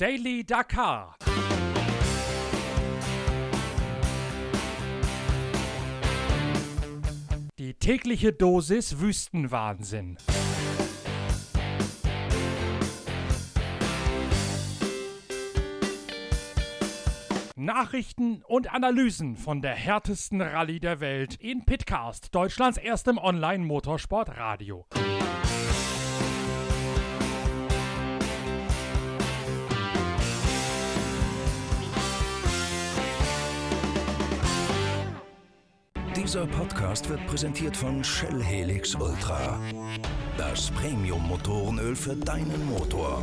Daily Dakar. Die tägliche Dosis Wüstenwahnsinn. Nachrichten und Analysen von der härtesten Rallye der Welt in Pitcast, Deutschlands erstem Online-Motorsport-Radio. Dieser Podcast wird präsentiert von Shell Helix Ultra. Das Premium-Motorenöl für deinen Motor.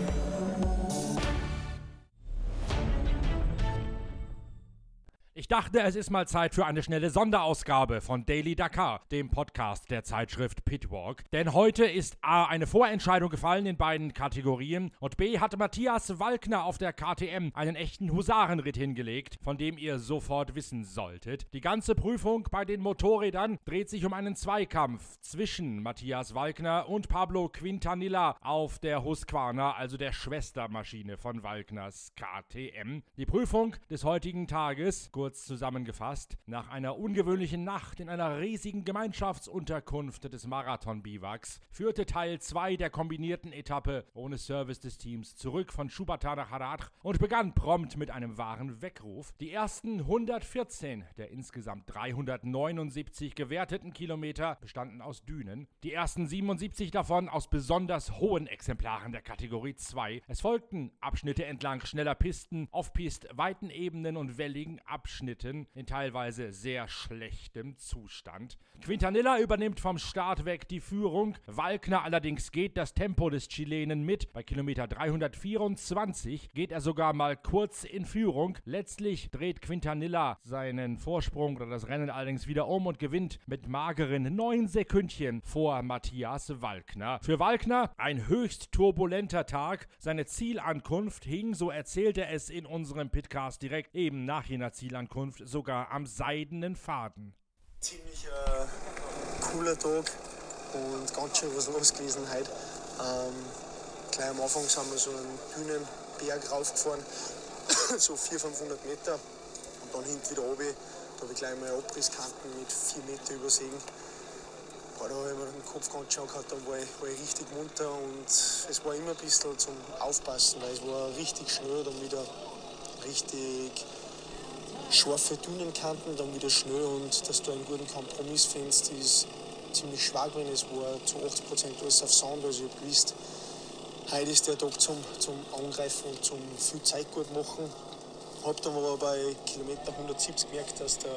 Ich dachte, es ist mal Zeit für eine schnelle Sonderausgabe von Daily Dakar, dem Podcast der Zeitschrift Pitwalk. Denn heute ist A eine Vorentscheidung gefallen in beiden Kategorien und B hat Matthias Walkner auf der KTM einen echten Husarenritt hingelegt, von dem ihr sofort wissen solltet. Die ganze Prüfung bei den Motorrädern dreht sich um einen Zweikampf zwischen Matthias Walkner und Pablo Quintanilla auf der Husqvarna, also der Schwestermaschine von Walkners KTM. Die Prüfung des heutigen Tages, kurz zusammengefasst, nach einer ungewöhnlichen Nacht in einer riesigen Gemeinschaftsunterkunft des Marathon-Biwaks führte Teil 2 der kombinierten Etappe ohne Service des Teams zurück von Schubata nach Harad und begann prompt mit einem wahren Weckruf. Die ersten 114 der insgesamt 379 gewerteten Kilometer bestanden aus Dünen, die ersten 77 davon aus besonders hohen Exemplaren der Kategorie 2. Es folgten Abschnitte entlang schneller Pisten, Off-Pist, weiten Ebenen und welligen Abschnitten in teilweise sehr schlechtem Zustand. Quintanilla übernimmt vom Start weg die Führung. Walkner allerdings geht das Tempo des Chilenen mit. Bei Kilometer 324 geht er sogar mal kurz in Führung. Letztlich dreht Quintanilla seinen Vorsprung oder das Rennen allerdings wieder um und gewinnt mit mageren neun Sekündchen vor Matthias Walkner. Für Walkner ein höchst turbulenter Tag. Seine Zielankunft hing, so erzählt er es in unserem Pitcast direkt eben nach jener Zielankunft sogar am seidenen Faden. Ziemlich äh, cooler Tag und ganz schön was los gewesen heute. Ähm, gleich am Anfang sind wir so einen dünnen Berg raufgefahren, so 400, 500 Meter und dann hinten wieder runter. Da habe ich gleich mal Abrisskanten mit 4 Meter übersehen. Boah, da habe ich mir den Kopf ganz schön gehabt, da war ich, war ich richtig munter und es war immer ein bisschen zum Aufpassen, weil es war richtig schnell, dann wieder richtig scharfe Dünenkanten, dann wieder schnell und dass du einen guten Kompromiss findest, ist ziemlich schwach gewesen. Es war zu 80% alles auf Sound, also ich habe gewusst, heute ist der Tag zum, zum Angreifen und zum viel Zeit gut machen. Habe dann aber bei Kilometer 170 gemerkt, dass der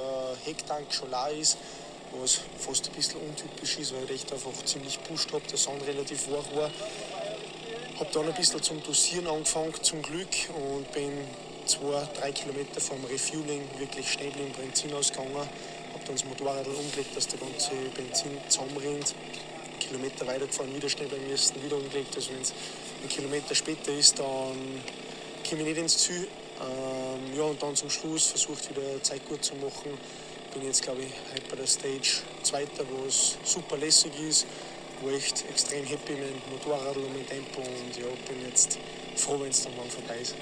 Hecktank schon leer ist, was fast ein bisschen untypisch ist, weil ich echt einfach ziemlich pusht habe, der Sound relativ wach war. Habe dann ein bisschen zum Dosieren angefangen, zum Glück, und bin zwei, drei Kilometer vom Refueling wirklich schnell im Benzin ausgegangen. Habe dann das Motorrad umgelegt, dass der ganze Benzin zusammenrinnt. Kilometer weitergefahren, wieder schnell beim wieder umgelegt. Also wenn es ein Kilometer später ist, dann komme ich nicht ins Ziel. Ähm, ja, und dann zum Schluss versucht wieder Zeit gut zu machen. Bin jetzt, glaube ich, heute bei der Stage Zweiter, wo es super lässig ist. War echt extrem happy mit dem Motorrad und mit dem Tempo. Und ja, bin jetzt froh, wenn es dann morgen vorbei ist.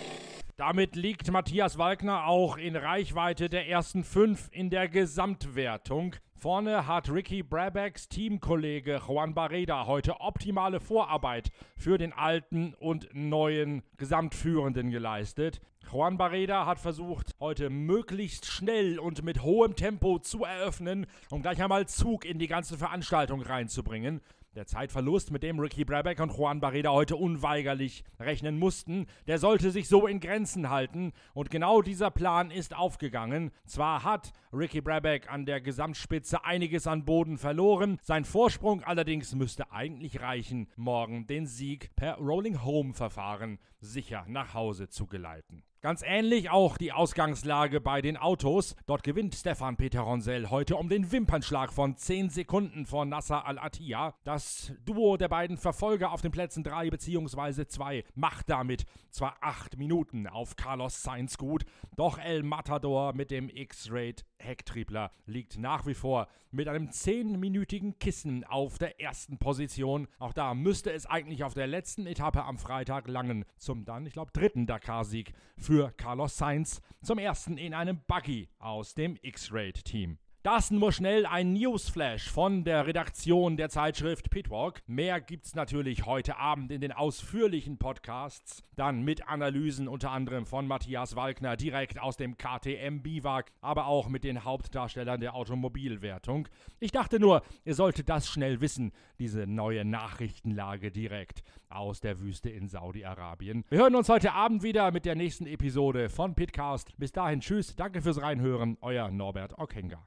Damit liegt Matthias Walkner auch in Reichweite der ersten fünf in der Gesamtwertung. Vorne hat Ricky Brabacks Teamkollege Juan Barreda heute optimale Vorarbeit für den alten und neuen Gesamtführenden geleistet. Juan Barreda hat versucht, heute möglichst schnell und mit hohem Tempo zu eröffnen, um gleich einmal Zug in die ganze Veranstaltung reinzubringen. Der Zeitverlust, mit dem Ricky Brabeck und Juan Barreda heute unweigerlich rechnen mussten, der sollte sich so in Grenzen halten und genau dieser Plan ist aufgegangen. Zwar hat Ricky Brabeck an der Gesamtspitze einiges an Boden verloren, sein Vorsprung allerdings müsste eigentlich reichen, morgen den Sieg per Rolling Home Verfahren sicher nach Hause zu geleiten. Ganz ähnlich auch die Ausgangslage bei den Autos. Dort gewinnt Stefan Peter Ronsell heute um den Wimpernschlag von 10 Sekunden vor Nasser Al-Attiyah. Das Duo der beiden Verfolger auf den Plätzen 3 bzw. 2 macht damit zwar 8 Minuten auf Carlos Sainz gut, doch El Matador mit dem X-Rate Hecktriebler liegt nach wie vor mit einem 10-minütigen Kissen auf der ersten Position. Auch da müsste es eigentlich auf der letzten Etappe am Freitag langen zum dann, ich glaube, dritten Dakar-Sieg für Carlos Sainz, zum ersten in einem Buggy aus dem X-Rate-Team. Das nur schnell ein Newsflash von der Redaktion der Zeitschrift Pitwalk. Mehr gibt's natürlich heute Abend in den ausführlichen Podcasts, dann mit Analysen unter anderem von Matthias Walkner direkt aus dem KTM Biwak, aber auch mit den Hauptdarstellern der Automobilwertung. Ich dachte nur, ihr solltet das schnell wissen, diese neue Nachrichtenlage direkt aus der Wüste in Saudi-Arabien. Wir hören uns heute Abend wieder mit der nächsten Episode von Pitcast. Bis dahin, tschüss, danke fürs Reinhören, euer Norbert Ockenger.